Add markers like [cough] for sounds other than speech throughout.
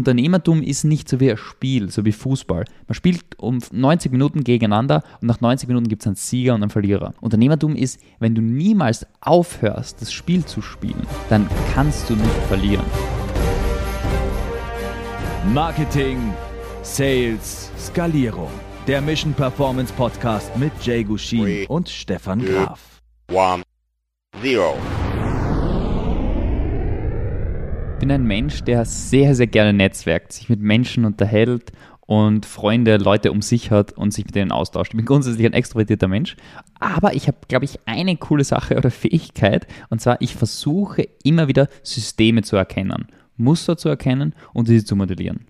Unternehmertum ist nicht so wie ein Spiel, so wie Fußball. Man spielt um 90 Minuten gegeneinander und nach 90 Minuten gibt es einen Sieger und einen Verlierer. Unternehmertum ist, wenn du niemals aufhörst, das Spiel zu spielen, dann kannst du nicht verlieren. Marketing, Sales, Skalierung. Der Mission Performance Podcast mit Jay Gushin und Stefan Graf. One, zero. Bin ein Mensch, der sehr, sehr gerne netzwerkt, sich mit Menschen unterhält und Freunde, Leute um sich hat und sich mit denen austauscht. Ich bin grundsätzlich ein extrovertierter Mensch, aber ich habe, glaube ich, eine coole Sache oder Fähigkeit und zwar, ich versuche immer wieder Systeme zu erkennen, Muster zu erkennen und sie zu modellieren.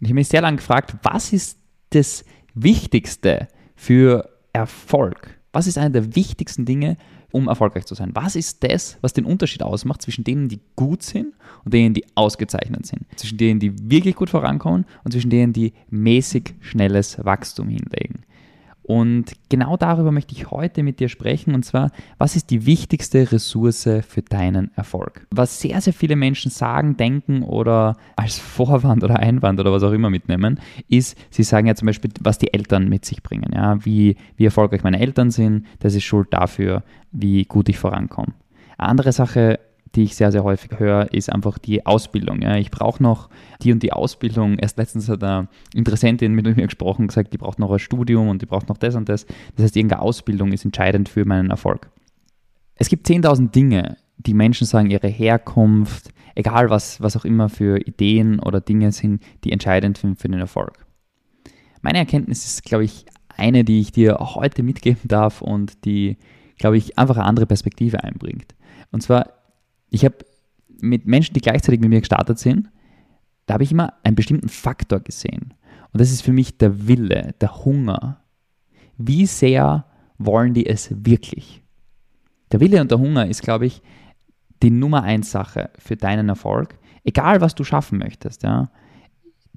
ich habe mich sehr lange gefragt, was ist das Wichtigste für Erfolg? Was ist eine der wichtigsten Dinge, um erfolgreich zu sein? Was ist das, was den Unterschied ausmacht zwischen denen, die gut sind und denen, die ausgezeichnet sind? Zwischen denen, die wirklich gut vorankommen und zwischen denen, die mäßig schnelles Wachstum hinlegen? Und genau darüber möchte ich heute mit dir sprechen. Und zwar, was ist die wichtigste Ressource für deinen Erfolg? Was sehr, sehr viele Menschen sagen, denken oder als Vorwand oder Einwand oder was auch immer mitnehmen, ist, sie sagen ja zum Beispiel, was die Eltern mit sich bringen. Ja? Wie, wie erfolgreich meine Eltern sind, das ist Schuld dafür, wie gut ich vorankomme. Andere Sache die ich sehr, sehr häufig höre, ist einfach die Ausbildung. Ja. Ich brauche noch die und die Ausbildung. Erst letztens hat eine Interessentin mit mir gesprochen, gesagt, die braucht noch ein Studium und die braucht noch das und das. Das heißt, irgendeine Ausbildung ist entscheidend für meinen Erfolg. Es gibt 10.000 Dinge, die Menschen sagen, ihre Herkunft, egal was, was auch immer für Ideen oder Dinge sind, die entscheidend sind für den Erfolg. Meine Erkenntnis ist, glaube ich, eine, die ich dir heute mitgeben darf und die, glaube ich, einfach eine andere Perspektive einbringt. Und zwar ich habe mit Menschen, die gleichzeitig mit mir gestartet sind, da habe ich immer einen bestimmten Faktor gesehen. Und das ist für mich der Wille, der Hunger. Wie sehr wollen die es wirklich? Der Wille und der Hunger ist, glaube ich, die Nummer eins Sache für deinen Erfolg. Egal, was du schaffen möchtest. Ja.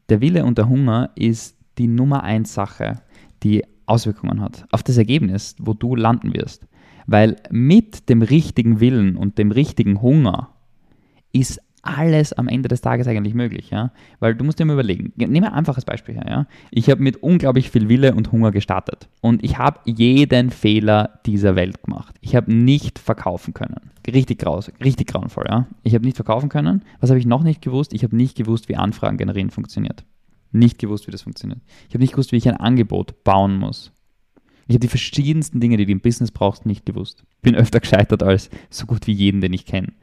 Der Wille und der Hunger ist die Nummer eins Sache, die Auswirkungen hat auf das Ergebnis, wo du landen wirst. Weil mit dem richtigen Willen und dem richtigen Hunger ist alles am Ende des Tages eigentlich möglich, ja. Weil du musst dir mal überlegen, nehmen wir ein einfaches Beispiel her, ja. Ich habe mit unglaublich viel Wille und Hunger gestartet und ich habe jeden Fehler dieser Welt gemacht. Ich habe nicht verkaufen können. Richtig graus, richtig grauenvoll, ja. Ich habe nicht verkaufen können. Was habe ich noch nicht gewusst? Ich habe nicht gewusst, wie Anfragen generieren funktioniert. Nicht gewusst, wie das funktioniert. Ich habe nicht gewusst, wie ich ein Angebot bauen muss. Ich habe die verschiedensten Dinge, die du im Business brauchst, nicht gewusst. Bin öfter gescheitert als so gut wie jeden, den ich kenne.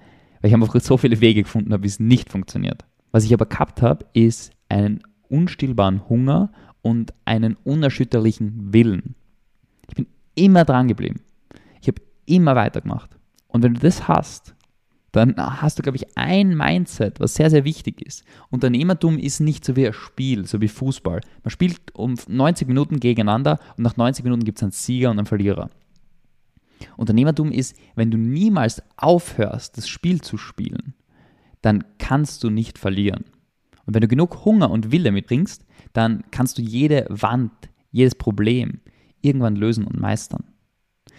Weil ich einfach so viele Wege gefunden habe, wie es nicht funktioniert. Was ich aber gehabt habe, ist einen unstillbaren Hunger und einen unerschütterlichen Willen. Ich bin immer dran geblieben. Ich habe immer weitergemacht. Und wenn du das hast, dann hast du, glaube ich, ein Mindset, was sehr, sehr wichtig ist. Unternehmertum ist nicht so wie ein Spiel, so wie Fußball. Man spielt um 90 Minuten gegeneinander und nach 90 Minuten gibt es einen Sieger und einen Verlierer. Unternehmertum ist, wenn du niemals aufhörst, das Spiel zu spielen, dann kannst du nicht verlieren. Und wenn du genug Hunger und Wille mitbringst, dann kannst du jede Wand, jedes Problem irgendwann lösen und meistern.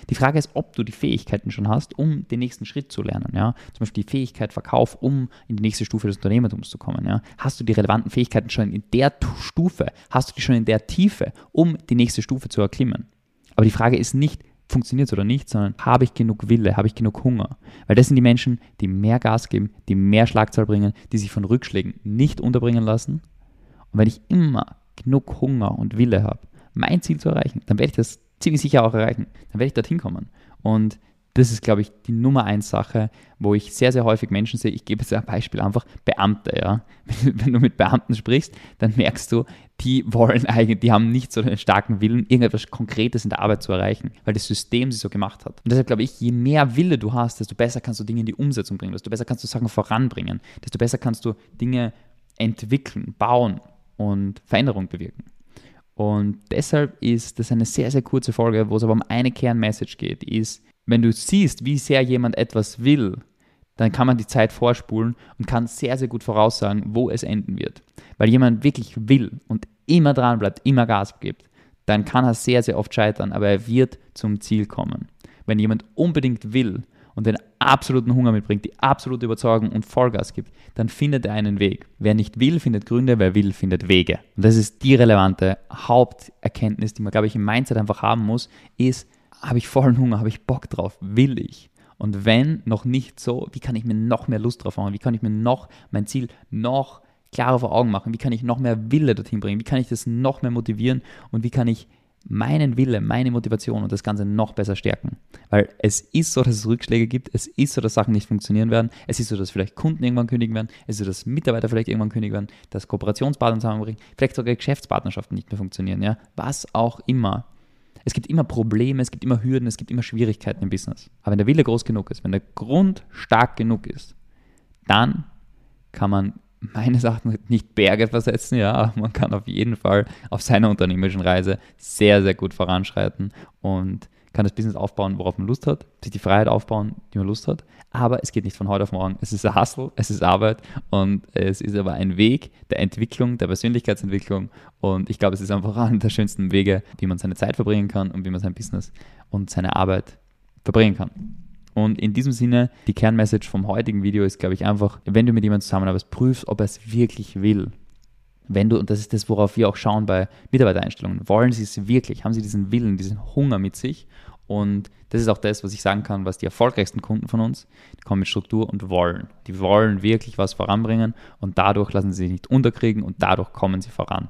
Die Frage ist, ob du die Fähigkeiten schon hast, um den nächsten Schritt zu lernen. Ja? Zum Beispiel die Fähigkeit Verkauf, um in die nächste Stufe des Unternehmertums zu kommen. Ja? Hast du die relevanten Fähigkeiten schon in der Stufe? Hast du die schon in der Tiefe, um die nächste Stufe zu erklimmen? Aber die Frage ist nicht, funktioniert es oder nicht, sondern habe ich genug Wille, habe ich genug Hunger? Weil das sind die Menschen, die mehr Gas geben, die mehr Schlagzahl bringen, die sich von Rückschlägen nicht unterbringen lassen. Und wenn ich immer genug Hunger und Wille habe, mein Ziel zu erreichen, dann werde ich das ziemlich sicher auch erreichen. Dann werde ich dorthin kommen. Und das ist, glaube ich, die Nummer eins Sache, wo ich sehr, sehr häufig Menschen sehe. Ich gebe jetzt ein Beispiel einfach, Beamte, ja. [laughs] Wenn du mit Beamten sprichst, dann merkst du, die wollen eigentlich, die haben nicht so einen starken Willen, irgendetwas Konkretes in der Arbeit zu erreichen, weil das System sie so gemacht hat. Und deshalb glaube ich, je mehr Wille du hast, desto besser kannst du Dinge in die Umsetzung bringen, desto besser kannst du Sachen voranbringen, desto besser kannst du Dinge entwickeln, bauen und Veränderung bewirken. Und deshalb ist das eine sehr, sehr kurze Folge, wo es aber um eine Kernmessage geht, ist, wenn du siehst, wie sehr jemand etwas will, dann kann man die Zeit vorspulen und kann sehr, sehr gut voraussagen, wo es enden wird. Weil jemand wirklich will und immer dran bleibt, immer Gas gibt, dann kann er sehr, sehr oft scheitern, aber er wird zum Ziel kommen. Wenn jemand unbedingt will und wenn absoluten Hunger mitbringt, die absolute Überzeugung und Vollgas gibt, dann findet er einen Weg. Wer nicht will, findet Gründe, wer will, findet Wege. Und das ist die relevante Haupterkenntnis, die man, glaube ich, im Mindset einfach haben muss, ist, habe ich vollen Hunger, habe ich Bock drauf, will ich? Und wenn noch nicht so, wie kann ich mir noch mehr Lust drauf machen? Wie kann ich mir noch mein Ziel noch klarer vor Augen machen? Wie kann ich noch mehr Wille dorthin bringen? Wie kann ich das noch mehr motivieren? Und wie kann ich meinen Wille, meine Motivation und das Ganze noch besser stärken. Weil es ist so, dass es Rückschläge gibt, es ist so, dass Sachen nicht funktionieren werden, es ist so, dass vielleicht Kunden irgendwann kündigen werden, es ist so, dass Mitarbeiter vielleicht irgendwann kündigen werden, dass Kooperationspartner zusammenbringen, vielleicht sogar Geschäftspartnerschaften nicht mehr funktionieren, ja, was auch immer. Es gibt immer Probleme, es gibt immer Hürden, es gibt immer Schwierigkeiten im Business. Aber wenn der Wille groß genug ist, wenn der Grund stark genug ist, dann kann man meines Erachtens nicht Berge versetzen, ja, man kann auf jeden Fall auf seiner unternehmerischen Reise sehr, sehr gut voranschreiten und kann das Business aufbauen, worauf man Lust hat, sich die Freiheit aufbauen, die man Lust hat. Aber es geht nicht von heute auf morgen. Es ist ein Hustle, es ist Arbeit und es ist aber ein Weg der Entwicklung, der Persönlichkeitsentwicklung. Und ich glaube, es ist einfach einer der schönsten Wege, wie man seine Zeit verbringen kann und wie man sein Business und seine Arbeit verbringen kann. Und in diesem Sinne, die Kernmessage vom heutigen Video ist, glaube ich, einfach, wenn du mit jemandem zusammenarbeitest, prüfst, ob er es wirklich will. Wenn du, und das ist das, worauf wir auch schauen bei Mitarbeitereinstellungen, wollen sie es wirklich? Haben sie diesen Willen, diesen Hunger mit sich? Und das ist auch das, was ich sagen kann, was die erfolgreichsten Kunden von uns, die kommen mit Struktur und wollen. Die wollen wirklich was voranbringen und dadurch lassen sie sich nicht unterkriegen und dadurch kommen sie voran.